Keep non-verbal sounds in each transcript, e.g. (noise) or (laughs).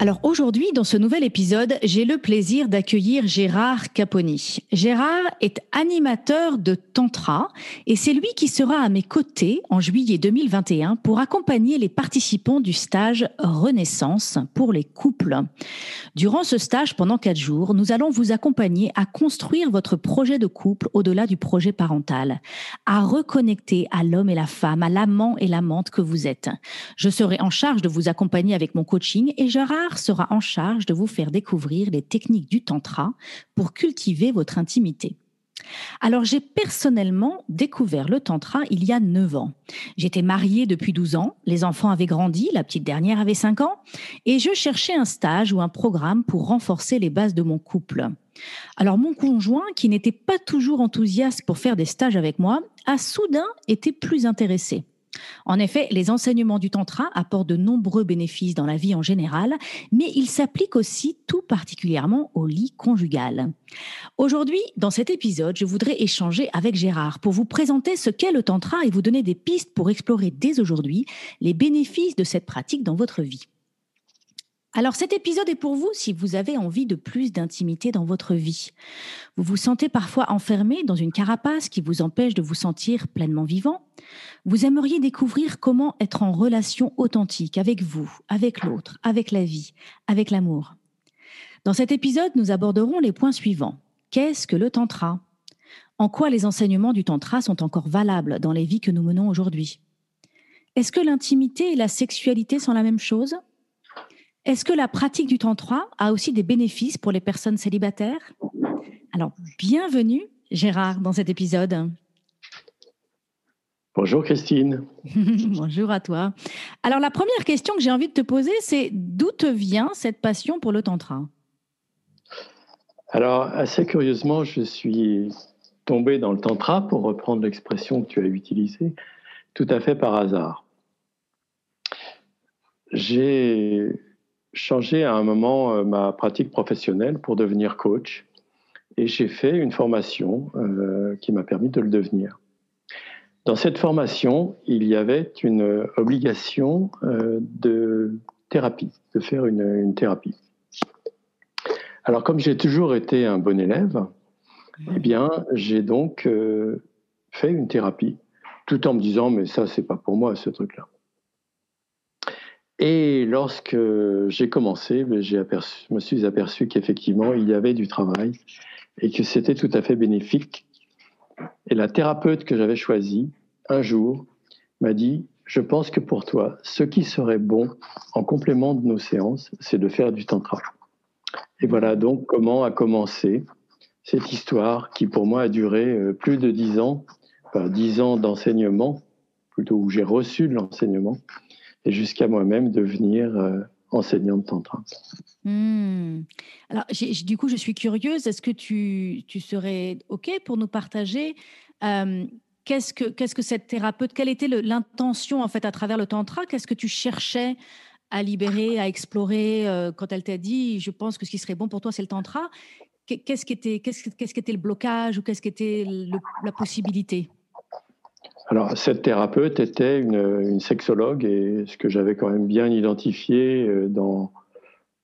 Alors aujourd'hui, dans ce nouvel épisode, j'ai le plaisir d'accueillir Gérard Caponi. Gérard est animateur de Tantra et c'est lui qui sera à mes côtés en juillet 2021 pour accompagner les participants du stage Renaissance pour les couples. Durant ce stage, pendant quatre jours, nous allons vous accompagner à construire votre projet de couple au-delà du projet parental, à reconnecter à l'homme et la femme, à l'amant et l'amante que vous êtes. Je serai en charge de vous accompagner avec mon coaching et Gérard sera en charge de vous faire découvrir les techniques du tantra pour cultiver votre intimité. Alors j'ai personnellement découvert le tantra il y a 9 ans. J'étais mariée depuis 12 ans, les enfants avaient grandi, la petite dernière avait 5 ans, et je cherchais un stage ou un programme pour renforcer les bases de mon couple. Alors mon conjoint, qui n'était pas toujours enthousiaste pour faire des stages avec moi, a soudain été plus intéressé. En effet, les enseignements du Tantra apportent de nombreux bénéfices dans la vie en général, mais ils s'appliquent aussi tout particulièrement au lit conjugal. Aujourd'hui, dans cet épisode, je voudrais échanger avec Gérard pour vous présenter ce qu'est le Tantra et vous donner des pistes pour explorer dès aujourd'hui les bénéfices de cette pratique dans votre vie. Alors cet épisode est pour vous si vous avez envie de plus d'intimité dans votre vie. Vous vous sentez parfois enfermé dans une carapace qui vous empêche de vous sentir pleinement vivant. Vous aimeriez découvrir comment être en relation authentique avec vous, avec l'autre, avec la vie, avec l'amour. Dans cet épisode, nous aborderons les points suivants. Qu'est-ce que le tantra? En quoi les enseignements du tantra sont encore valables dans les vies que nous menons aujourd'hui? Est-ce que l'intimité et la sexualité sont la même chose? Est-ce que la pratique du tantra a aussi des bénéfices pour les personnes célibataires? Alors, bienvenue Gérard dans cet épisode. Bonjour Christine. (laughs) Bonjour à toi. Alors la première question que j'ai envie de te poser, c'est d'où te vient cette passion pour le tantra Alors assez curieusement, je suis tombé dans le tantra, pour reprendre l'expression que tu as utilisée, tout à fait par hasard. J'ai changé à un moment euh, ma pratique professionnelle pour devenir coach et j'ai fait une formation euh, qui m'a permis de le devenir. Dans cette formation, il y avait une obligation euh, de thérapie, de faire une, une thérapie. Alors comme j'ai toujours été un bon élève, eh bien j'ai donc fait une thérapie, tout en me disant mais ça c'est pas pour moi ce truc-là. Et lorsque j'ai commencé, ben, je me suis aperçu qu'effectivement, il y avait du travail et que c'était tout à fait bénéfique. Et la thérapeute que j'avais choisie, un jour, m'a dit, je pense que pour toi, ce qui serait bon en complément de nos séances, c'est de faire du tantra. Et voilà donc comment a commencé cette histoire qui pour moi a duré euh, plus de dix ans, dix ans d'enseignement, plutôt où j'ai reçu de l'enseignement, et jusqu'à moi-même devenir euh, enseignant de tantra. Hmm. Alors, du coup, je suis curieuse. Est-ce que tu, tu, serais OK pour nous partager euh, qu'est-ce que que cette thérapeute Quelle était l'intention en fait à travers le tantra? Qu'est-ce que tu cherchais à libérer, à explorer euh, quand elle t'a dit Je pense que ce qui serait bon pour toi, c'est le tantra. Qu'est-ce qui était qu'est-ce était le blocage ou qu'est-ce qui était la possibilité? Alors, cette thérapeute était une, sexologue et ce que j'avais quand même bien identifié euh, dans,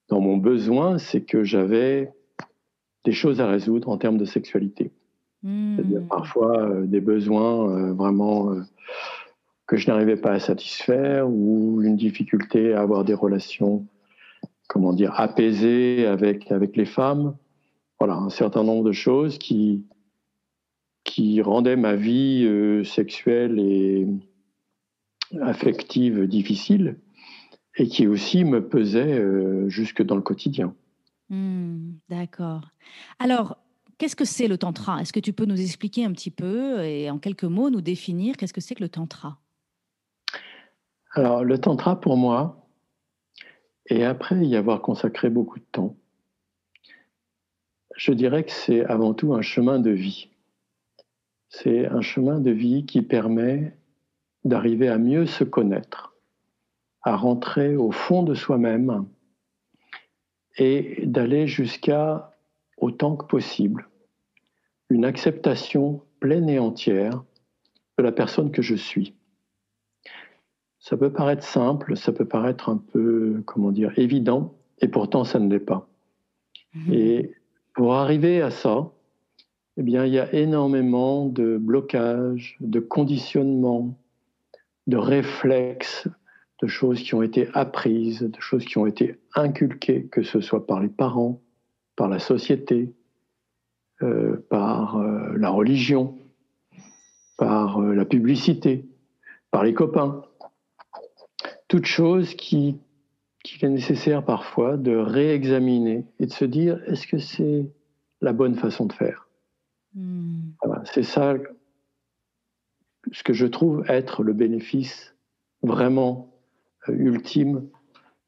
dans mon besoin, c'est que j'avais des choses à résoudre en termes de sexualité. Hmm. C'est-à-dire parfois euh, des besoins euh, vraiment que je n'arrivais pas à satisfaire ou une difficulté à avoir des relations, comment dire, apaisées avec, avec les femmes. Voilà, un certain nombre de choses qui, qui rendait ma vie euh, sexuelle et affective difficile et qui aussi me pesait euh, jusque dans le quotidien. Hmm, d'accord. Alors, qu'est-ce que c'est le tantra? Est-ce que tu peux nous expliquer un petit peu et en quelques mots nous définir qu'est-ce que c'est que le tantra? Alors, le tantra pour moi, et après y avoir consacré beaucoup de temps, je dirais que c'est avant tout un chemin de vie. C'est un chemin de vie qui permet d'arriver à mieux se connaître, à rentrer au fond de soi-même et d'aller jusqu'à, autant que possible, une acceptation pleine et entière de la personne que je suis. Ça peut paraître simple, ça peut paraître un peu, comment dire, évident, et pourtant ça ne l'est pas. Mhm. Et pour arriver à ça, eh bien, il y a énormément de blocages, de conditionnements, de réflexes, de choses qui ont été apprises, de choses qui ont été inculquées, que ce soit par les parents, par la société, euh, par euh, la religion, par euh, la publicité, par les copains. Toutes choses qui qu'il est nécessaire parfois de réexaminer et de se dire est-ce que c'est la bonne façon de faire? Hmm. C'est ça ce que je trouve être le bénéfice vraiment euh, ultime,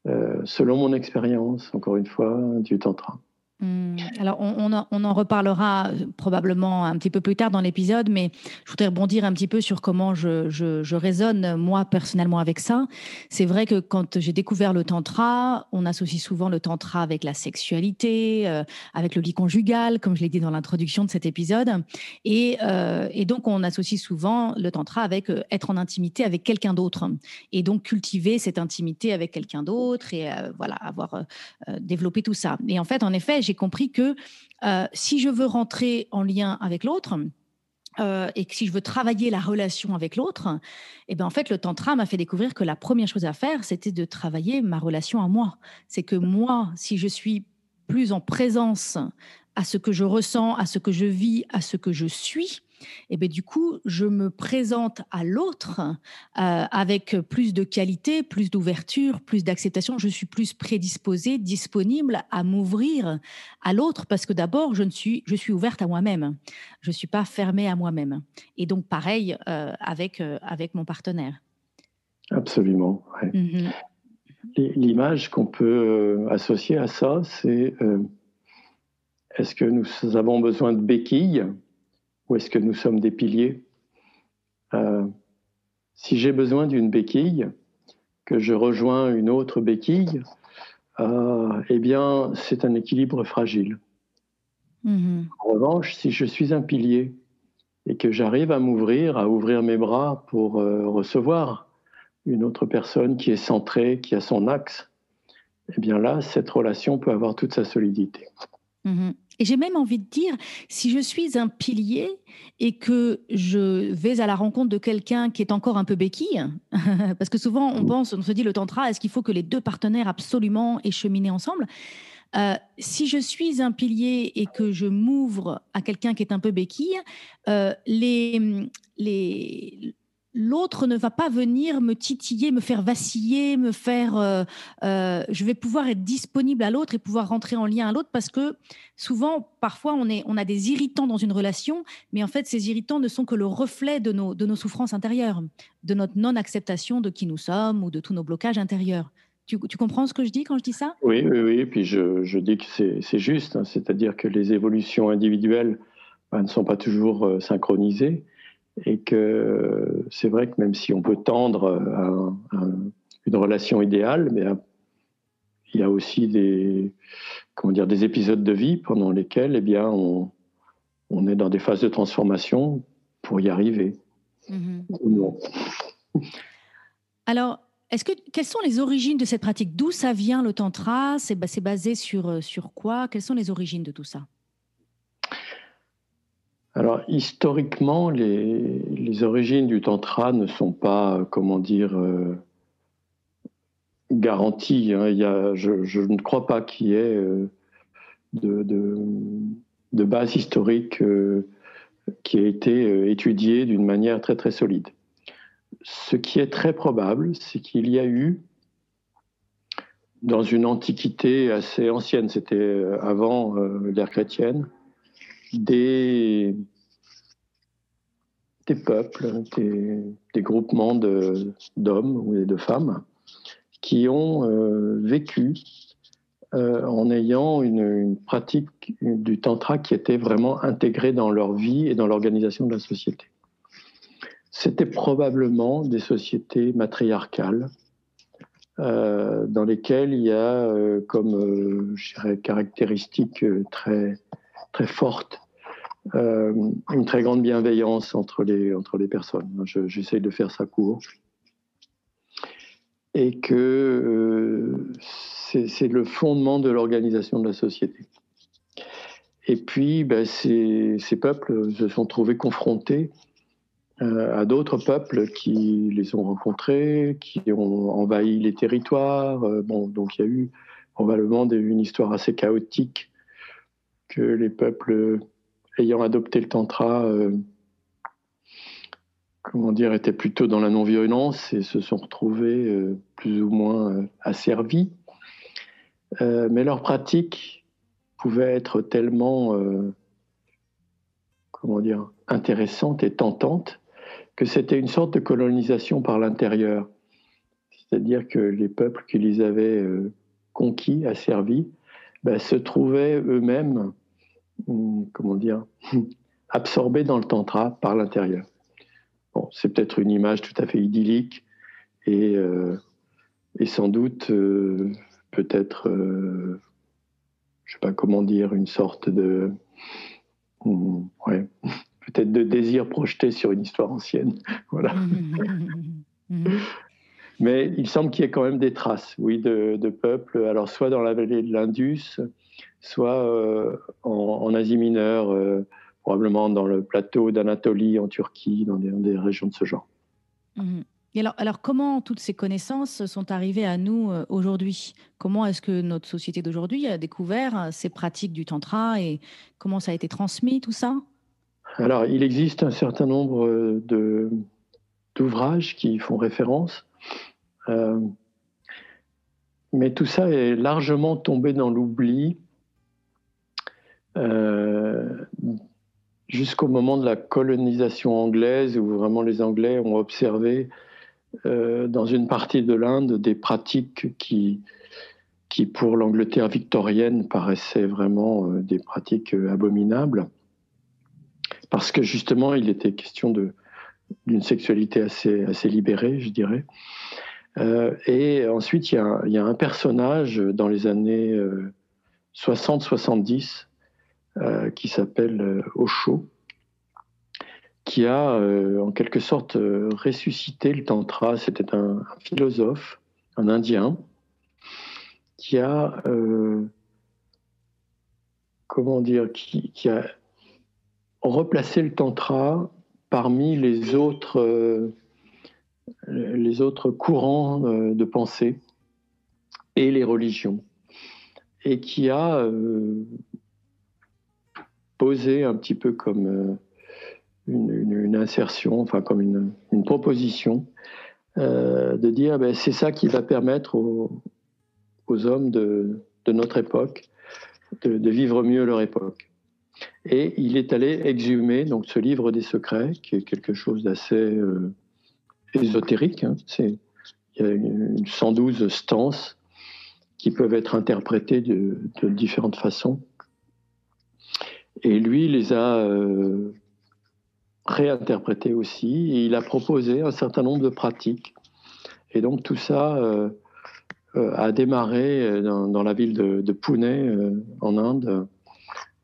euh, selon mon expérience, encore une fois, du tantra. Hmm. Alors, on, en reparlera euh, probablement un petit peu plus tard dans l'épisode, mais je voudrais rebondir un petit peu sur comment je, raisonne, moi, personnellement, avec ça. C'est vrai que quand j'ai découvert le tantra, on associe souvent le tantra avec la sexualité, euh, avec le lit conjugal, comme je l'ai dit dans l'introduction de cet épisode. Et, euh, donc, on associe souvent le tantra avec être en intimité avec quelqu'un d'autre. Et donc, cultiver cette intimité avec quelqu'un d'autre et voilà, avoir développé tout ça. Et en fait, en effet, j'ai compris que euh, si je veux rentrer en lien avec l'autre, euh, et que si je veux travailler la relation avec l'autre, et eh ben en fait le tantra m'a fait découvrir que la première chose à faire, c'était de travailler ma relation à moi. C'est que moi, si je suis plus en présence à ce que je ressens, à ce que je vis, à ce que je suis, et bien du coup, je me présente à l'autre euh, avec plus de qualité, plus d'ouverture, plus d'acceptation. Je suis plus prédisposée, disponible à m'ouvrir à l'autre parce que d'abord, je, suis, je suis ouverte à moi-même. Je ne suis pas fermée à moi-même. Et donc, pareil euh, avec, euh, avec mon partenaire. Absolument. Mm-hmm. L'image qu'on peut associer à ça, c'est est-ce que nous avons besoin de béquilles? Ou est-ce que nous sommes des piliers euh, Si j'ai besoin d'une béquille, que je rejoins une autre béquille, euh, eh bien, c'est un équilibre fragile. Mm-hmm. En revanche, si je suis un pilier et que j'arrive à m'ouvrir, à ouvrir mes bras pour euh, recevoir une autre personne qui est centrée, qui a son axe, eh bien là, cette relation peut avoir toute sa solidité. Mm-hmm. Et j'ai même envie de dire, si je suis un pilier et que je vais à la rencontre de quelqu'un qui est encore un peu béquille, (laughs) parce que souvent on pense, on se dit le tantra, est-ce qu'il faut que les deux partenaires absolument aient cheminé ensemble? Euh, si je suis un pilier et que je m'ouvre à quelqu'un qui est un peu béquille, euh, les, les, l'autre ne va pas venir me titiller, me faire vaciller, me faire. Euh, euh, je vais pouvoir être disponible à l'autre et pouvoir rentrer en lien à l'autre parce que souvent, parfois, on, est, on a des irritants dans une relation, mais en fait, ces irritants ne sont que le reflet de nos, de nos souffrances intérieures, de notre non-acceptation de qui nous sommes ou de tous nos blocages intérieurs. Tu, comprends ce que je dis quand je dis ça? Oui, oui, oui. Et puis je, je dis que c'est juste, hein. c'est-à-dire que les évolutions individuelles bah, ne sont pas toujours euh, synchronisées et que c'est vrai que même si on peut tendre à, une relation idéale, mais il y a aussi des, comment dire, des épisodes de vie pendant lesquels eh bien, on, on est dans des phases de transformation pour y arriver. Mm-hmm. Alors, est-ce que, quelles sont les origines de cette pratique? D'où ça vient le tantra? C'est basé sur, sur quoi? Quelles sont les origines de tout ça? Alors, historiquement, les, origines du Tantra ne sont pas, comment dire, euh, garanties. Hein. je, ne crois pas qu'il y ait euh, de, base historique euh, qui ait été étudiée d'une manière très, très solide. Ce qui est très probable, c'est qu'il y a eu, dans une antiquité assez ancienne, c'était avant l'ère chrétienne, des, peuples, des, groupements d'hommes ou de femmes qui ont euh, vécu en ayant une, pratique du tantra qui était vraiment intégrée dans leur vie et dans l'organisation de la société. C'était probablement des sociétés matriarcales dans lesquelles il y a comme caractéristique très, très forte une très grande bienveillance entre les, entre les personnes. J'essaye de faire ça court et que euh, c'est le fondement de l'organisation de la société. Et puis, ben, ces, ces, peuples se sont trouvés confrontés euh, à d'autres peuples qui les ont rencontrés, qui ont envahi les territoires. Euh, bon, donc il y a eu probablement une histoire assez chaotique que les peuples ayant adopté le tantra comment dire, étaient plutôt dans la non-violence et se sont retrouvés euh, plus ou moins euh, asservis. Euh, mais leur pratique pouvait être tellement, comment dire, intéressante et tentante que c'était une sorte de colonisation par l'intérieur. C'est-à-dire que les peuples qui les avaient conquis, asservis, ben, se trouvaient eux-mêmes, comment dire, (laughs) absorbés dans le tantra par l'intérieur c'est peut-être une image tout à fait idyllique et, euh, sans doute euh, peut-être, euh, je ne sais pas comment dire, une sorte de, hmm, (laughs) peut-être de désir projeté sur une histoire ancienne. (laughs) voilà. Mais il semble qu'il y ait quand même des traces, oui, de, peuples, alors soit dans la vallée de l'Indus, soit en, Asie mineure probablement dans le plateau d'Anatolie en Turquie, dans des, régions de ce genre. Mhm. Et alors, alors, comment toutes ces connaissances sont arrivées à nous euh, aujourd'hui? Comment est-ce que notre société d'aujourd'hui a découvert euh, ces pratiques du tantra et comment ça a été transmis, tout ça? Alors, il existe un certain nombre euh, de, d'ouvrages qui font référence. mais tout ça est largement tombé dans l'oubli jusqu'au moment de la colonisation anglaise, où vraiment les Anglais ont observé euh, dans une partie de l'Inde des pratiques qui, qui pour l'Angleterre victorienne, paraissaient vraiment euh, des pratiques euh, abominables, parce que justement, il était question d'une sexualité assez, assez libérée, je dirais. et ensuite, il y, il y, a, un personnage dans les années 60-70 euh, qui s'appelle euh, Osho, qui a euh, en quelque sorte ressuscité le tantra. C'était un, philosophe, un Indien, qui a, comment dire, qui, a replacé le tantra parmi les autres, les autres courants de pensée et les religions, et qui a posé un petit peu comme euh, une, insertion, enfin comme une, proposition, euh, de dire ben, c'est ça qui va permettre aux, hommes de, notre époque de, vivre mieux leur époque. Et il est allé exhumer donc ce livre des secrets, qui est quelque chose d'assez euh, ésotérique. Hein. C'est, il y a une, 112 stances qui peuvent être interprétées de différentes façons. Et lui les a euh, réinterprétés aussi. Il a proposé un certain nombre de pratiques. Et donc tout ça euh, euh, a démarré dans, la ville de, Pune, en Inde,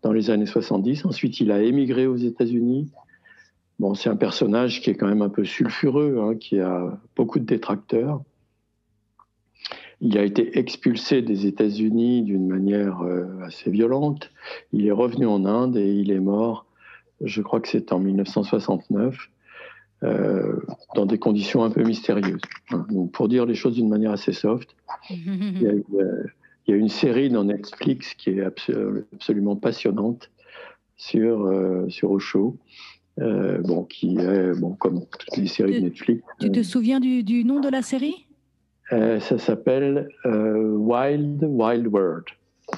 dans les années 70. Ensuite, il a émigré aux États-Unis. Bon, c'est un personnage qui est quand même un peu sulfureux, hein, qui a beaucoup de détracteurs. Il a été expulsé des États-Unis d'une manière euh, assez violente. Il est revenu en Inde et il est mort, je crois que c'est en 1969, euh, dans des conditions un peu mystérieuses. Hein, pour dire les choses d'une manière assez soft, il, y a, une série dans Netflix qui est absolument passionnante sur, euh, sur Osho. bon, qui est, bon, comme toutes les séries de Netflix. Tu te souviens du nom de la série? euh, ça s'appelle euh, Wild Wild World.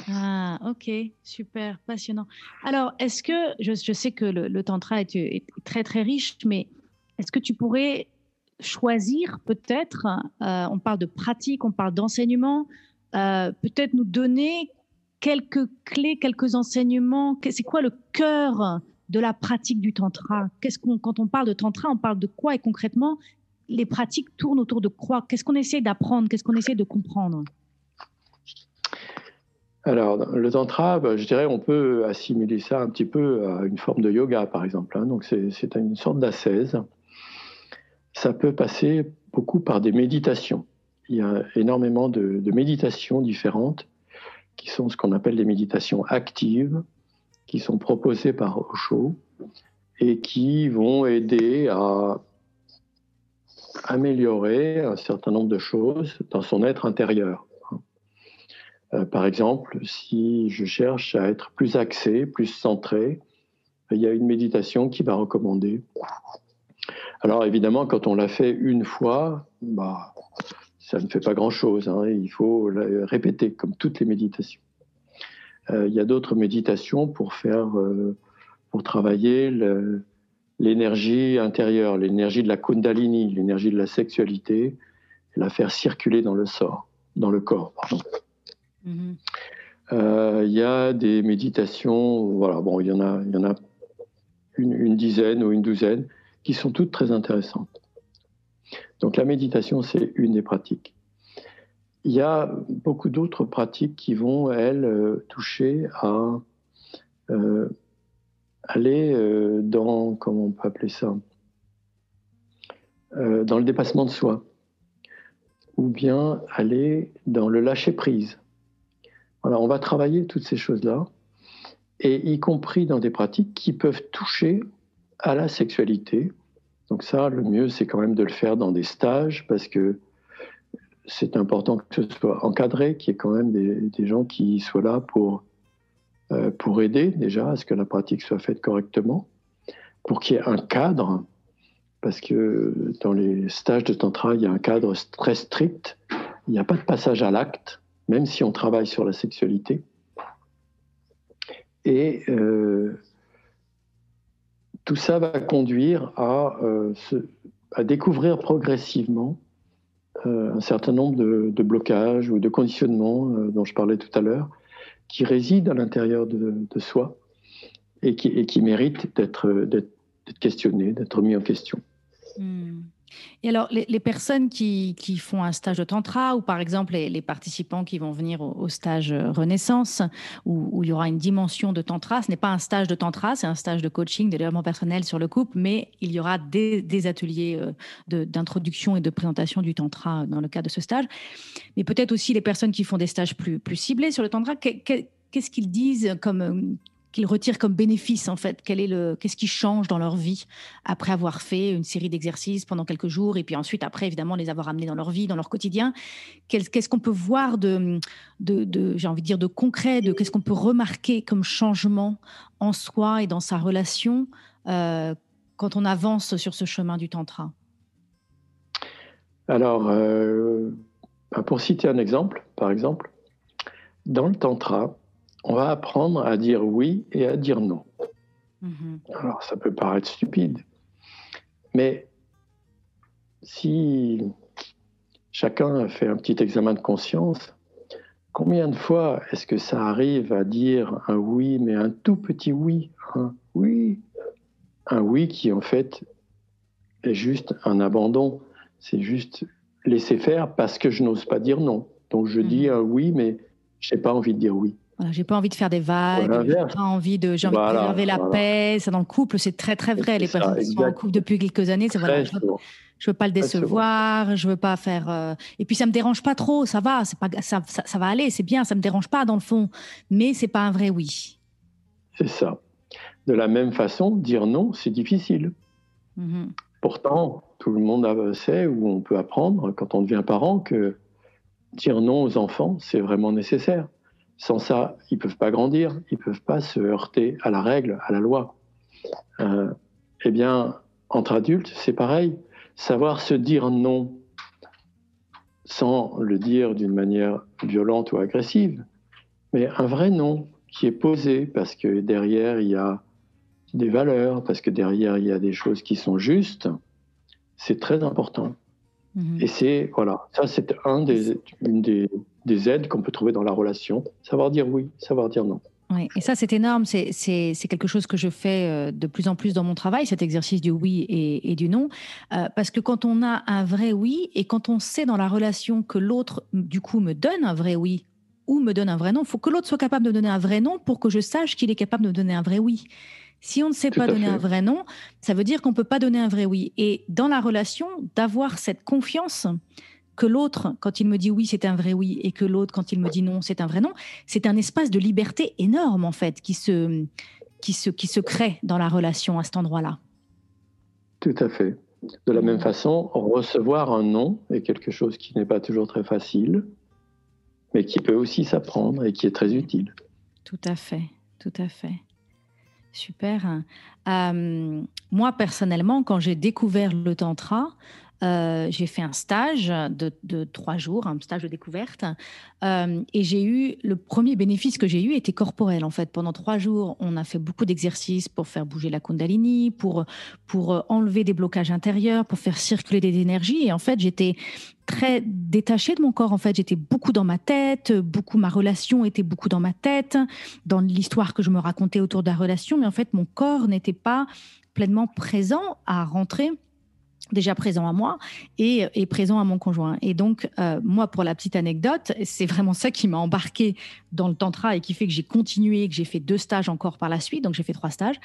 Ah, ok, super, passionnant. Alors, est-ce que, je, sais que le, tantra est, très très riche, mais est-ce que tu pourrais choisir peut-être, euh, on parle de pratique, on parle d'enseignement, euh, peut-être nous donner quelques clés, quelques enseignements? C'est quoi le cœur de la pratique du tantra? Quand on parle de tantra, on parle de quoi et concrètement? Les pratiques tournent autour de quoi? Qu'est-ce qu'on essaie d'apprendre? Qu'est-ce qu'on essaie de comprendre? Alors, le tantra, bah, je dirais, on peut assimiler ça un petit peu à une forme de yoga, par exemple. Hein. Donc, c'est une sorte d'ascèse. Ça peut passer beaucoup par des méditations. Il y a énormément de, méditations différentes qui sont ce qu'on appelle des méditations actives, qui sont proposées par Osho et qui vont aider à améliorer un certain nombre de choses dans son être intérieur. Euh, par exemple, si je cherche à être plus axé, plus centré, il y a une méditation qui va recommander. Alors évidemment, quand on l'a fait une fois, bah, ça ne fait pas grand-chose. Hein. il faut la répéter, comme toutes les méditations. Euh, il y a d'autres méditations pour faire, euh, pour travailler l'énergie intérieure, l'énergie de la kundalini, l'énergie de la sexualité, et la faire circuler dans le sort, dans le corps. Pardon. Mhm. Euh, il y a des méditations, voilà, bon, il y en a, il y en a une, dizaine ou une douzaine qui sont toutes très intéressantes. Donc la méditation, c'est une des pratiques. Il y a beaucoup d'autres pratiques qui vont, elles, euh, toucher à euh, aller dans, comment on peut appeler ça, dans le dépassement de soi, ou bien aller dans le lâcher-prise. Voilà, on va travailler toutes ces choses-là, et y compris dans des pratiques qui peuvent toucher à la sexualité. Donc ça, le mieux, c'est quand même de le faire dans des stages, parce que c'est important que ce soit encadré, qu'il y ait quand même des, gens qui soient là pour, euh, pour aider déjà à ce que la pratique soit faite correctement, pour qu'il y ait un cadre, parce que dans les stages de tantra, il y a un cadre très strict, il n'y a pas de passage à l'acte, même si on travaille sur la sexualité. Et euh, tout ça va conduire à, euh, découvrir progressivement euh, un certain nombre de, blocages ou de conditionnements dont je parlais tout à l'heure, qui résident à l'intérieur de, soi et qui, méritent d'être questionnés, d'être mis en question. Hmm. Et alors, les, personnes qui, font un stage de tantra, ou par exemple les, participants qui vont venir au, stage Renaissance, où, il y aura une dimension de tantra, ce n'est pas un stage de tantra, c'est un stage de coaching, de développement personnel sur le couple, mais il y aura des, ateliers euh, d'introduction et de présentation du tantra dans le cadre de ce stage. Mais peut-être aussi les personnes qui font des stages plus, plus ciblés sur le tantra, qu'est-ce qu'ils disent comme qu'ils retirent comme bénéfice en fait Quel est le qu'est-ce qui change dans leur vie après avoir fait une série d'exercices pendant quelques jours et puis ensuite après évidemment les avoir amenés dans leur vie, dans leur quotidien. Qu'est-ce qu'on peut voir de, de, j'ai envie de dire de concret, de qu'est-ce qu'on peut remarquer comme changement en soi et dans sa relation euh, quand on avance sur ce chemin du tantra? Alors, euh, bah, pour citer un exemple, par exemple, dans le tantra, on va apprendre à dire oui et à dire non. Mhm. Alors ça peut paraître stupide, mais si chacun fait un petit examen de conscience, combien de fois est-ce que ça arrive à dire un oui, mais un tout petit oui, un oui, un oui qui en fait est juste un abandon, c'est juste laisser faire parce que je n'ose pas dire non. Donc je dis mhm. un oui, mais je n'ai pas envie de dire oui j'ai pas envie de faire des vagues, j'ai pas envie de, j'ai envie de préserver la paix. Ça dans le couple, c'est très très vrai. Les personnes qui sont en couple depuis quelques années, c'est voilà, je veux, veux pas le décevoir, je veux pas faire. Euh, et puis ça me dérange pas trop, ça va, c'est pas, ça, ça, va aller, c'est bien, ça me dérange pas dans le fond, mais c'est pas un vrai oui. C'est ça. De la même façon, dire non, c'est difficile. Mm-hmm. Pourtant, tout le monde sait ou on peut apprendre quand on devient parent que dire non aux enfants, c'est vraiment nécessaire. Sans ça, ils peuvent pas grandir, ils peuvent pas se heurter à la règle, à la loi. Euh, eh bien, entre adultes, c'est pareil. Savoir se dire non sans le dire d'une manière violente ou agressive, mais un vrai non qui est posé parce que derrière, il y a des valeurs, parce que derrière, il y a des choses qui sont justes, c'est très important. Mhm. Et c'est, voilà, ça c'est un des, une des, des aides qu'on peut trouver dans la relation. Savoir dire oui, savoir dire non. Oui, et ça, c'est énorme. C'est quelque chose que je fais euh, de plus en plus dans mon travail, cet exercice du oui et, du non. Euh, parce que quand on a un vrai oui et quand on sait dans la relation que l'autre, du coup, me donne un vrai oui ou me donne un vrai non, il faut que l'autre soit capable de donner un vrai non pour que je sache qu'il est capable de donner un vrai oui. Si on ne sait pas donner un vrai non, ça veut dire qu'on ne peut pas donner un vrai oui. Et dans la relation, d'avoir cette confiance que l'autre, quand il me dit oui, c'est un vrai oui, et que l'autre, quand il me dit non, c'est un vrai non, c'est un espace de liberté énorme, en fait, qui se, qui se, qui se crée dans la relation à cet endroit-là. Tout à fait. De la même façon, recevoir un non est quelque chose qui n'est pas toujours très facile, mais qui peut aussi s'apprendre et qui est très utile. Tout à fait, tout à fait. Super. Euh, moi, personnellement, quand j'ai découvert le tantra, euh, j'ai fait un stage de, trois jours, un stage de découverte, euh, et j'ai eu le premier bénéfice que j'ai eu était corporel en fait. Pendant trois jours, on a fait beaucoup d'exercices pour faire bouger la Kundalini, pour pour enlever des blocages intérieurs, pour faire circuler des énergies. Et en fait, j'étais très détachée de mon corps. En fait, j'étais beaucoup dans ma tête, beaucoup ma relation était beaucoup dans ma tête, dans l'histoire que je me racontais autour de la relation. Mais en fait, mon corps n'était pas pleinement présent à rentrer déjà présent à moi et, présent à mon conjoint. Et donc, euh, moi, pour la petite anecdote, c'est vraiment ça qui m'a embarqué dans le tantra et qui fait que j'ai continué, que j'ai fait deux stages encore par la suite. Donc, j'ai fait trois stages.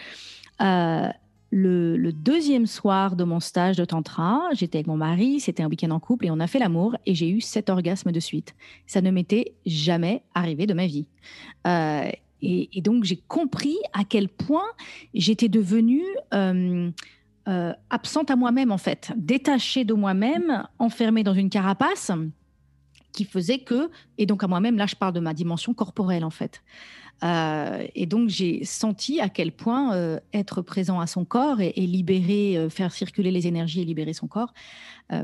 Euh, le, deuxième soir de mon stage de tantra, j'étais avec mon mari, c'était un week-end en couple et on a fait l'amour et j'ai eu sept orgasmes de suite. Ça ne m'était jamais arrivé de ma vie. Euh, et, donc j'ai compris à quel point j'étais devenue euh, absente à moi-même en fait, détachée de moi-même, enfermée dans une carapace qui faisait que, et donc à moi-même, là je parle de ma dimension corporelle en fait. Euh, et donc j'ai senti à quel point euh, être présent à son corps et, libérer, faire circuler les énergies et libérer son corps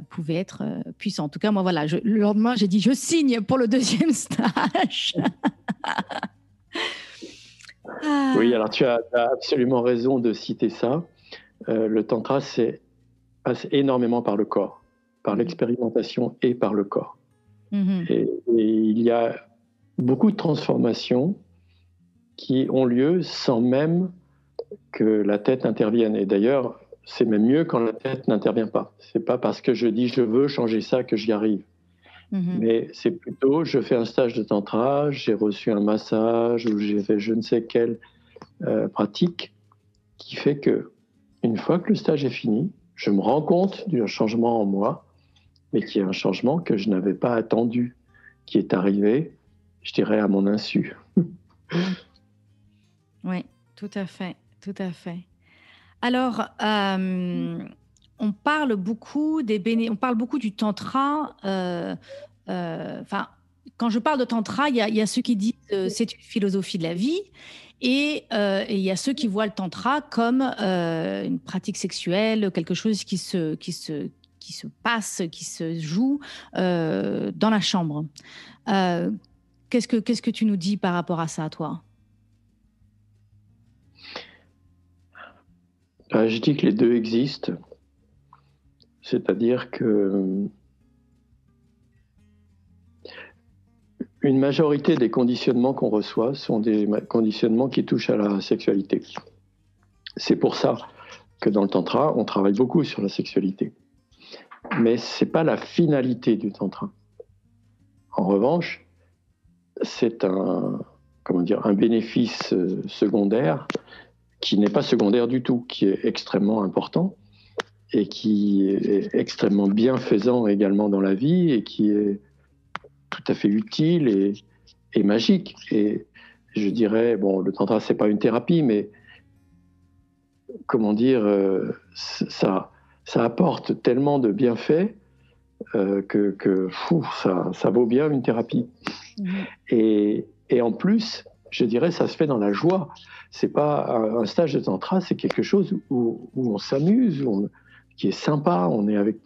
pouvait être puissant. En tout cas, moi voilà, le lendemain j'ai dit je signe pour le deuxième (laughs) stage. Oui, alors tu as, absolument raison de citer ça. Euh, le tantra passe énormément par le corps, par mhm. l'expérimentation et par le corps. Mhm. Et, il y a beaucoup de transformations qui ont lieu sans même que la tête intervienne. Et d'ailleurs, c'est même mieux quand la tête n'intervient pas. C'est pas parce que je dis je veux changer ça que j'y arrive. Mhm. Mais c'est plutôt, je fais un stage de tantra, j'ai reçu un massage ou j'ai fait je ne sais quelle euh, pratique qui fait que une fois que le stage est fini, je me rends compte d'un changement en moi, mais qui est un changement que je n'avais pas attendu, qui est arrivé, je dirais, à mon insu. (laughs) oui, tout à fait, tout à fait. Alors, euh, on parle beaucoup des béné on parle beaucoup du tantra. Euh, euh, quand je parle de tantra, il y, y, a ceux qui disent c'est une philosophie de la vie, euh, et il y a ceux qui voient le tantra comme euh, une pratique sexuelle, quelque chose qui se, qui se, qui se passe, qui se joue euh, dans la chambre. qu'est-ce, que, qu'est-ce que tu nous dis par rapport à ça, toi? Je dis que les deux existent. C'est-à-dire que Une majorité des conditionnements qu'on reçoit sont des conditionnements qui touchent à la sexualité. C'est pour ça que dans le tantra, on travaille beaucoup sur la sexualité. Mais ce n'est pas la finalité du tantra. En revanche, c'est un, comment dire, un bénéfice euh, secondaire qui n'est pas secondaire du tout, qui est extrêmement important et qui est extrêmement bienfaisant également dans la vie et qui est tout à fait utile et, magique. Et je dirais, bon, le tantra, c'est pas une thérapie, mais comment dire, euh, ça, ça apporte tellement de bienfaits euh, que, que fou, ça, ça, vaut bien une thérapie. Mmh. Et, et, en plus, je dirais, ça se fait dans la joie. C'est pas un, stage de tantra, c'est quelque chose où, où on s'amuse, qui est sympa. On est avec,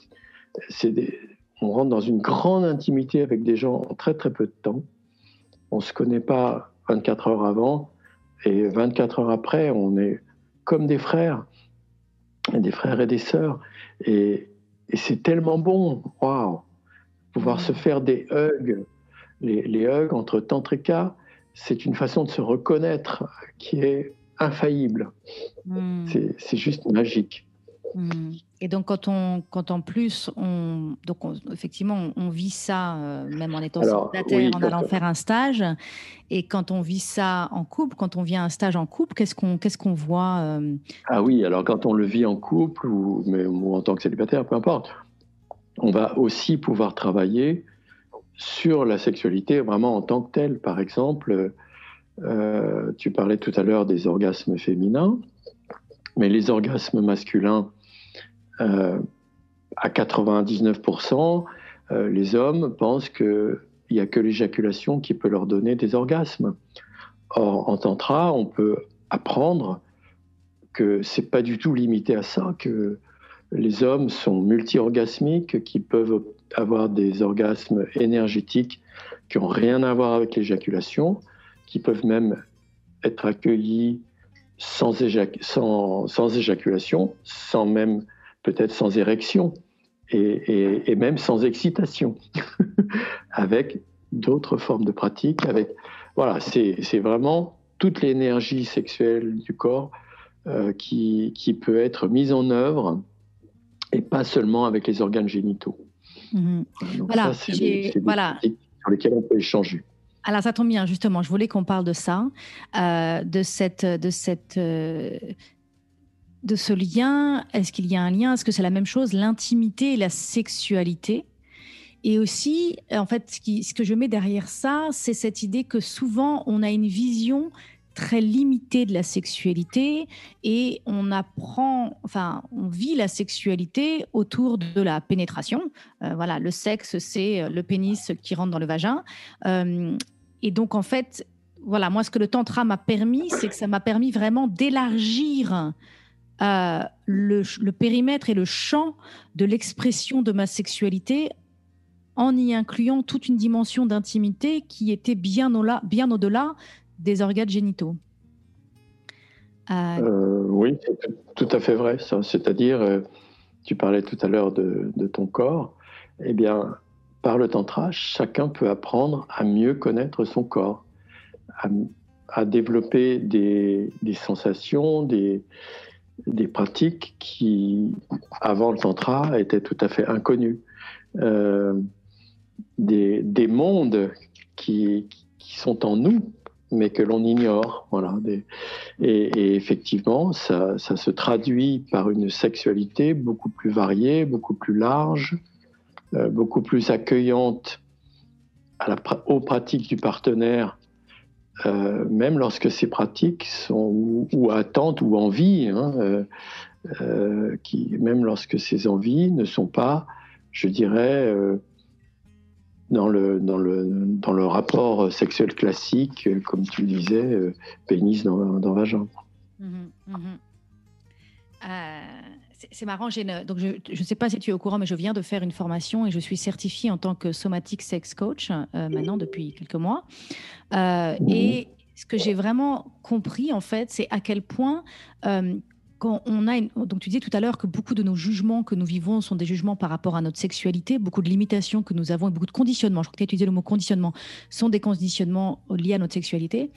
c'est des, on rentre dans une grande intimité avec des gens en très très peu de temps. On ne se connaît pas 24 heures avant et 24 heures après, on est comme des frères, des frères et des sœurs. Et, et c'est tellement bon, waouh, pouvoir se faire des hugs, les, les hugs entre tantrika, c'est une façon de se reconnaître qui est infaillible. Hmm. C'est juste magique. Hmm. Et donc, quand, on, quand en plus, on, donc effectivement, on, vit ça, euh, même en étant célibataire, en allant faire un stage, et quand on vit ça en couple, quand on vit un stage en couple, qu'est-ce qu'on qu'est-ce qu'on voit euh? Ah oui, alors quand on le vit en couple ou, mais, ou en tant que célibataire, peu importe, on va aussi pouvoir travailler sur la sexualité vraiment en tant que telle. Par exemple, euh, tu parlais tout à l'heure des orgasmes féminins, mais les orgasmes masculins, à 99%, euh, les hommes pensent qu'il n'y a que l'éjaculation qui peut leur donner des orgasmes. Or, en tantra, on peut apprendre que c'est pas du tout limité à ça, que les hommes sont multi-orgasmiques, qui peuvent avoir des orgasmes énergétiques qui n'ont rien à voir avec l'éjaculation, qui peuvent même être accueillis sans, éjaculation, sans même peut-être sans érection et, même sans excitation, (laughs) avec d'autres formes de pratiques. Avec voilà, c'est vraiment toute l'énergie sexuelle du corps euh, qui, qui, peut être mise en œuvre et pas seulement avec les organes génitaux. Mhm. voilà, voilà. sur lesquels on peut échanger. Alors ça tombe bien, justement, je voulais qu'on parle de ça, euh, de cette, de cette, euh, de ce lien? Est-ce qu'il y a un lien? Est-ce que c'est la même chose, l'intimité et la sexualité? Et aussi, en fait, ce, que je mets derrière ça, c'est cette idée que souvent on a une vision très limitée de la sexualité et on apprend, enfin, on vit la sexualité autour de la pénétration. Euh, voilà, le sexe, c'est le pénis qui rentre dans le vagin. Euh, et donc, en fait, voilà, moi, ce que le tantra m'a permis, c'est que ça m'a permis vraiment d'élargir euh, le, périmètre et le champ de l'expression de ma sexualité en y incluant toute une dimension d'intimité qui était bien au-delà, des organes génitaux. Euh, euh, oui, c'est tout à fait vrai. C'est-à-dire, tu parlais tout à l'heure de, ton corps. Eh bien, par le tantra, chacun peut apprendre à mieux connaître son corps, à, développer des, sensations, des, des, pratiques qui, avant le tantra, étaient tout à fait inconnues. des, des, mondes qui, qui, sont en nous mais que l'on ignore. Voilà. Et, effectivement, ça, se traduit par une sexualité beaucoup plus variée, beaucoup plus large, euh, beaucoup plus accueillante aux pratiques du partenaire, euh, même lorsque ces pratiques sont ou, attentes ou envies, hein, euh, qui, même lorsque ces envies ne sont pas, je dirais, dans le, dans le, dans le rapport sexuel classique, comme tu le disais, euh, pénis dans, dans vagin. Mhm, mhm. Euh, c'est marrant, donc je ne sais pas si tu es au courant, mais je viens de faire une formation et je suis certifiée en tant que somatic sex coach euh, maintenant depuis quelques mois. Mhm. Et ce que j'ai vraiment compris, en fait, c'est à quel point quand on a donc tu disais tout à l'heure que beaucoup de nos jugements que nous vivons sont des jugements par rapport à notre sexualité, beaucoup de limitations que nous avons et beaucoup de conditionnements. Je crois que tu as utilisé le mot conditionnement, sont des conditionnements liés à notre sexualité.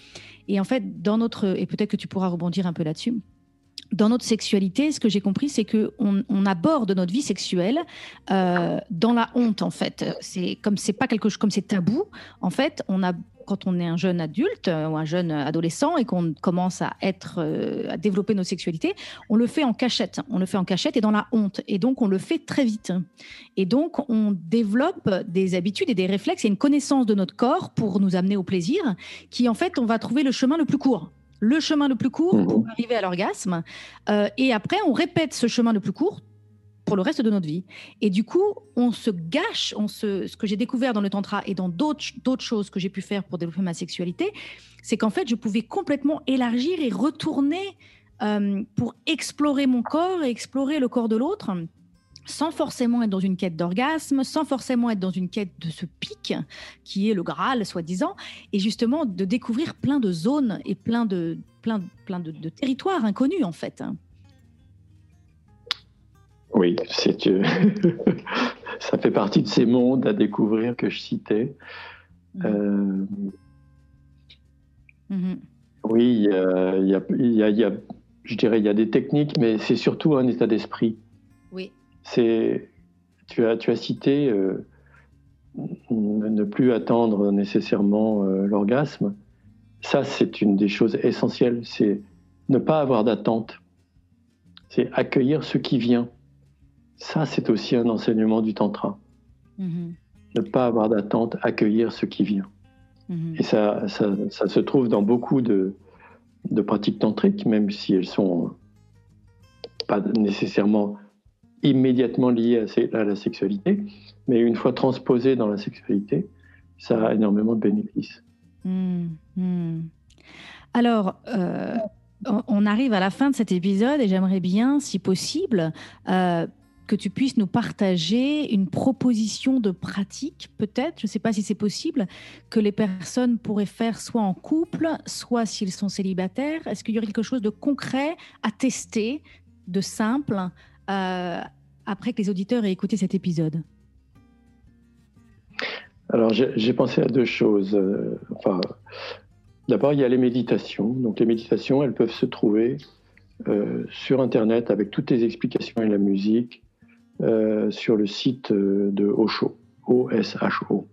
Et en fait, dans notre et peut-être que tu pourras rebondir un peu là-dessus. Dans notre sexualité, ce que j'ai compris, c'est que on, aborde notre vie sexuelle euh, dans la honte. En fait, c'est comme c'est pas quelque chose comme c'est tabou. En fait, on a quand on est un jeune adulte euh, ou un jeune adolescent et qu'on commence à être, euh, à développer nos sexualités, on le fait en cachette. On le fait en cachette et dans la honte. Et donc, on le fait très vite. Et donc, on développe des habitudes et des réflexes et une connaissance de notre corps pour nous amener au plaisir, qui en fait, on va trouver le chemin le plus court le chemin le plus court pour mmh. arriver à l'orgasme. Euh, et après, on répète ce chemin le plus court pour le reste de notre vie. Et du coup, on se gâche, on se, ce que j'ai découvert dans le tantra et dans d'autres choses que j'ai pu faire pour développer ma sexualité, c'est qu'en fait, je pouvais complètement élargir et retourner euh, pour explorer mon corps et explorer le corps de l'autre sans forcément être dans une quête d'orgasme, sans forcément être dans une quête de ce pic qui est le Graal, soi-disant, et justement de découvrir plein de zones et plein de, plein, plein de territoires inconnus en fait. Oui, c'est (laughs) ça fait partie de ces mondes à découvrir que je citais. Euh. Oui, il y a, je dirais, il y a des techniques, mais c'est surtout un état d'esprit. C'est, tu as, tu as cité euh, ne plus attendre nécessairement euh, l'orgasme. Ça, c'est une des choses essentielles. C'est ne pas avoir d'attente. C'est accueillir ce qui vient. Ça, c'est aussi un enseignement du tantra. Mm-hmm. Ne pas avoir d'attente, accueillir ce qui vient. Mm-hmm. Et ça, ça, se trouve dans beaucoup de, de pratiques tantriques, même si elles sont pas nécessairement immédiatement liées à, la sexualité, mais une fois transposées dans la sexualité, ça a énormément de bénéfices. Mm-hmm. Alors, euh, on arrive à la fin de cet épisode et j'aimerais bien, si possible, euh, que tu puisses nous partager une proposition de pratique, peut-être, je ne sais pas si c'est possible, que les personnes pourraient faire soit en couple, soit s'ils sont célibataires. Est-ce qu'il y aurait quelque chose de concret à tester, de simple, euh, après que les auditeurs aient écouté cet épisode Alors, j'ai pensé à deux choses. Euh, D'abord, il y a les méditations. Donc, les méditations, elles peuvent se trouver euh, sur Internet avec toutes les explications et la musique. Sur le site de Osho, O-S-H-O.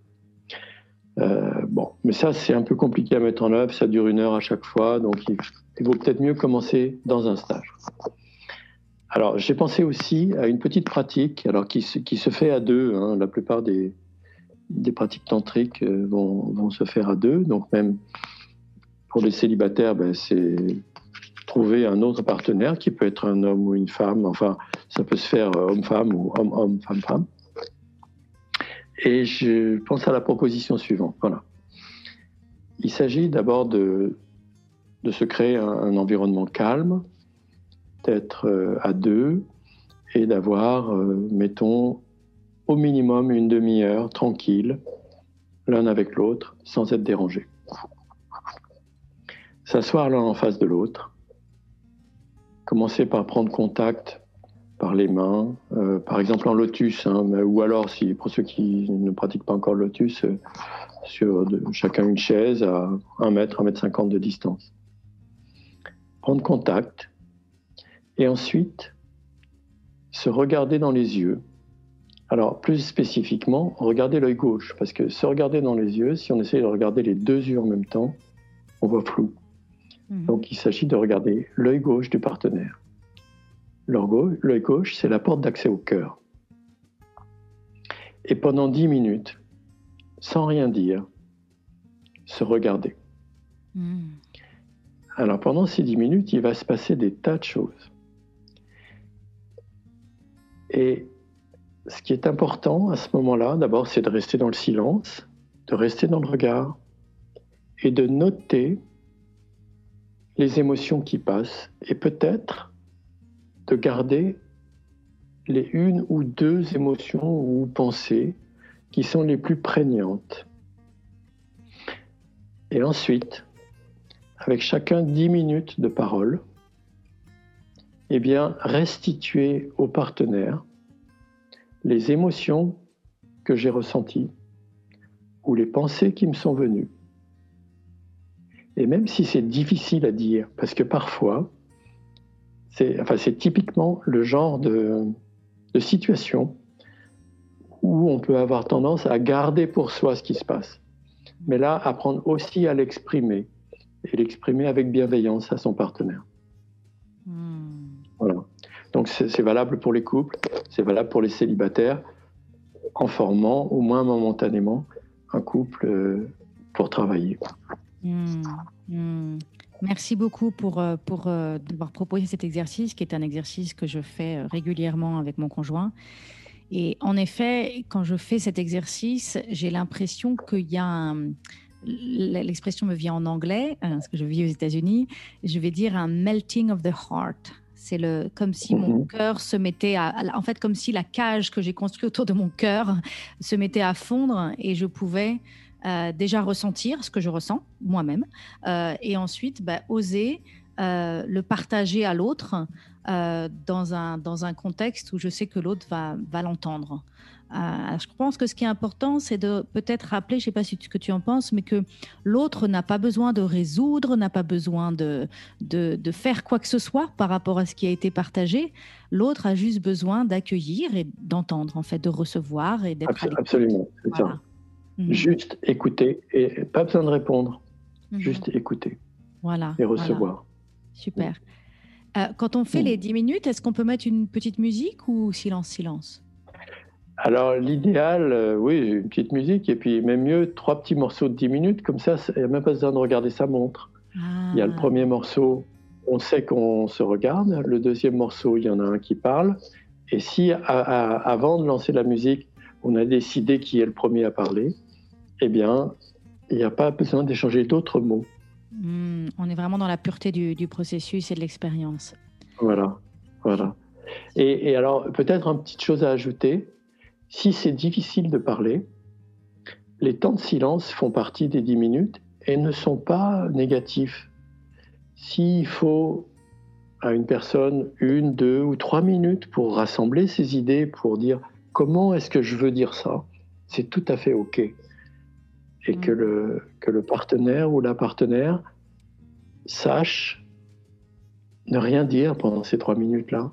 Bon, mais ça, c'est un peu compliqué à mettre en œuvre, ça dure une heure à chaque fois, donc il, vaut peut-être mieux commencer dans un stage. Alors, j'ai pensé aussi à une petite pratique, alors qui, qui se fait à deux. Hein. la plupart des, des pratiques tantriques vont, vont, se faire à deux, donc même pour les célibataires, ben, c'est trouver un autre partenaire qui peut être un homme ou une femme. Enfin, ça peut se faire euh, homme-femme ou homme-homme, femme-femme. Et je pense à la proposition suivante. Voilà. Il s'agit d'abord de, de se créer un, environnement calme, d'être euh, à deux et d'avoir, euh, mettons, au minimum une demi-heure tranquille, l'un avec l'autre, sans être dérangé. S'asseoir l'un en face de l'autre, Commencez par prendre contact par les mains, euh, par exemple en lotus, hein, ou alors si pour ceux qui ne pratiquent pas encore le lotus, sur chacun une chaise à 1 mètre, 1 mètre 50 de distance. Prendre contact et ensuite se regarder dans les yeux. Alors plus spécifiquement, regarder l'œil gauche, parce que se regarder dans les yeux, si on essaie de regarder les deux yeux en même temps, on voit flou. Mhm. Donc il s'agit de regarder l'œil gauche du partenaire. L'œil gauche, c'est la porte d'accès au cœur. Et pendant dix minutes, sans rien dire, se regarder. Mhm. Alors pendant ces dix minutes, il va se passer des tas de choses. Et ce qui est important à ce moment-là, d'abord, c'est de rester dans le silence, de rester dans le regard et de noter les émotions qui passent et peut-être de garder les une ou deux émotions ou pensées qui sont les plus prégnantes. Et ensuite, avec chacun dix minutes de parole, eh bien, restituer au partenaire les émotions que j'ai ressenties ou les pensées qui me sont venues et même si c'est difficile à dire, parce que parfois, c'est typiquement le genre de, de situation où on peut avoir tendance à garder pour soi ce qui se passe. Mais là, apprendre aussi à l'exprimer et l'exprimer avec bienveillance à son partenaire. Hmm. Donc c'est valable pour les couples, c'est valable pour les célibataires, en formant au moins momentanément un couple euh, pour travailler. Hmm, hmm. Merci beaucoup pour, euh, pour euh, d'avoir proposé cet exercice, qui est un exercice que je fais euh, régulièrement avec mon conjoint. Et en effet, quand je fais cet exercice, j'ai l'impression qu'il y a un, l'expression me vient en anglais, parce que je vis aux États-Unis, je vais dire un melting of the heart. C'est le, comme si mon mhm. cœur se mettait à, en fait, comme si la cage que j'ai construite autour de mon cœur se mettait à fondre et je pouvais euh, déjà ressentir ce que je ressens moi-même, euh, et ensuite bah, oser le partager à l'autre dans, un, dans un contexte où je sais que l'autre va, va l'entendre. Euh, je pense que ce qui est important, c'est de peut-être rappeler, je ne sais pas ce que tu en penses, mais que l'autre n'a pas besoin de résoudre, n'a pas besoin de, de, faire quoi que ce soit par rapport à ce qui a été partagé. L'autre a juste besoin d'accueillir et d'entendre, en fait, de recevoir et d'être Absolument, c'est ça. Mhm. Juste écouter et pas besoin de répondre. Mhm. Juste écouter. Voilà. Et recevoir. Super. Euh, quand on fait les 10 minutes, est-ce qu'on peut mettre une petite musique ou silence, silence? Alors l'idéal, euh, oui, une petite musique et puis même mieux, trois petits morceaux de 10 minutes, comme ça, il n'y a même pas besoin de regarder sa montre. Il y a le ah. premier morceau, on sait qu'on se regarde, le deuxième morceau, il y en a un qui parle, et si avant de lancer la musique, on a décidé qui est le premier à parler, eh bien, il n'y a pas besoin d'échanger d'autres mots. Hmm, on est vraiment dans la pureté du, processus et de l'expérience. Voilà, voilà. Et, et alors, peut-être une petite chose à ajouter, si c'est difficile de parler, les temps de silence font partie des 10 minutes et ne sont pas négatifs. S'il faut à une personne une, deux ou trois minutes pour rassembler ses idées, pour dire comment est-ce que je veux dire ça, c'est tout à fait OK. Et que, le, que le partenaire ou la partenaire sache ne rien dire pendant ces trois minutes-là.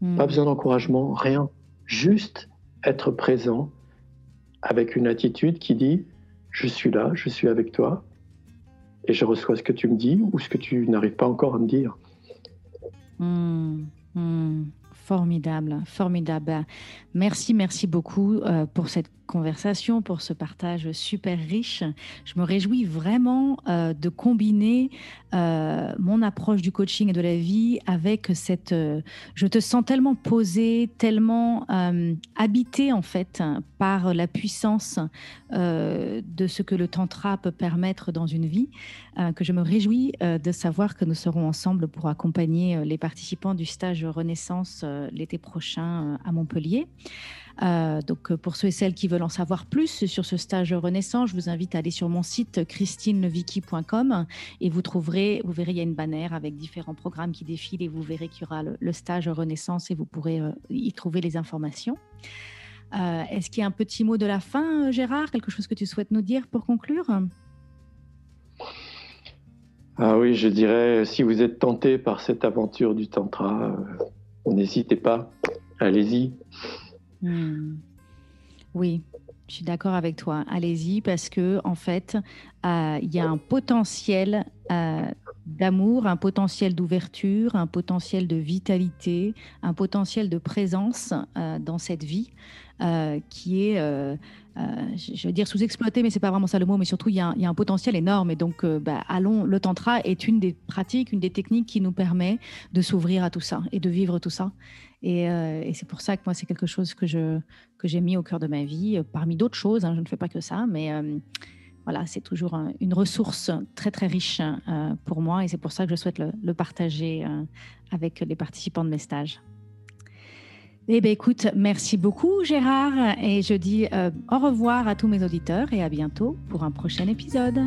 Mm. Pas besoin d'encouragement, rien. Juste être présent avec une attitude qui dit je suis là, je suis avec toi et je reçois ce que tu me dis ou ce que tu n'arrives pas encore à me dire. Hmm, hmm. Formidable, formidable. Merci, merci beaucoup euh, pour cette conversation, pour ce partage super riche. Je me réjouis vraiment euh, de combiner euh, mon approche du coaching et de la vie avec cette... Je te sens tellement posé, tellement habité en fait par la puissance de ce que le tantra peut permettre dans une vie, que je me réjouis de savoir que nous serons ensemble pour accompagner les participants du stage Renaissance l'été prochain à Montpellier. Euh, donc, euh, pour ceux et celles qui veulent en savoir plus sur ce stage Renaissance, je vous invite à aller sur mon site christineleviki.com et vous trouverez, vous verrez, il y a une bannière avec différents programmes qui défilent et vous verrez qu'il y aura le, stage Renaissance et vous pourrez euh, y trouver les informations. Est-ce qu'il y a un petit mot de la fin, Gérard? Quelque chose que tu souhaites nous dire pour conclure? Ah oui, je dirais, si vous êtes tenté par cette aventure du Tantra, n'hésitez pas, allez-y. Hmm. Oui, je suis d'accord avec toi. Allez-y parce que en fait, euh, il y a un potentiel euh, d'amour, un potentiel d'ouverture, un potentiel de vitalité, un potentiel de présence euh, dans cette vie qui est, je veux dire sous-exploité, mais c'est pas vraiment ça le mot. Mais surtout, il y, a un potentiel énorme. Et donc, bah, allons. Le tantra est une des pratiques, une des techniques qui nous permet de s'ouvrir à tout ça et de vivre tout ça. Euh, et, c'est pour ça que moi, c'est quelque chose que, je, que j'ai mis au cœur de ma vie, euh, parmi d'autres choses. Hein, je ne fais pas que ça, mais euh, voilà, c'est toujours une ressource très, très riche pour moi. Et c'est pour ça que je souhaite le, partager avec les participants de mes stages. Eh bien, écoute, merci beaucoup, Gérard. Et je dis au revoir à tous mes auditeurs et à bientôt pour un prochain épisode.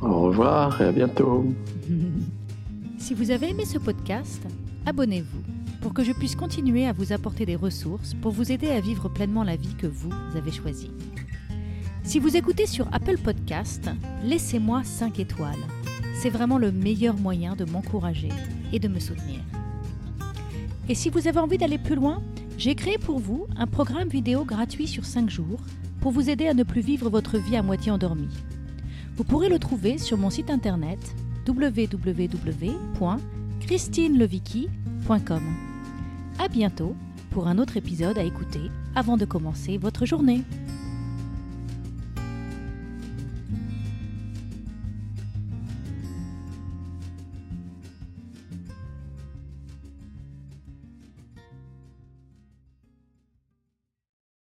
Au revoir et à bientôt. (laughs) si vous avez aimé ce podcast, abonnez-vous pour que je puisse continuer à vous apporter des ressources pour vous aider à vivre pleinement la vie que vous avez choisie. Si vous écoutez sur Apple Podcast, laissez-moi 5 étoiles. C'est vraiment le meilleur moyen de m'encourager et de me soutenir. Et si vous avez envie d'aller plus loin, j'ai créé pour vous un programme vidéo gratuit sur 5 jours pour vous aider à ne plus vivre votre vie à moitié endormie. Vous pourrez le trouver sur mon site internet www.christineleviki.com. À bientôt pour un autre épisode à écouter avant de commencer votre journée.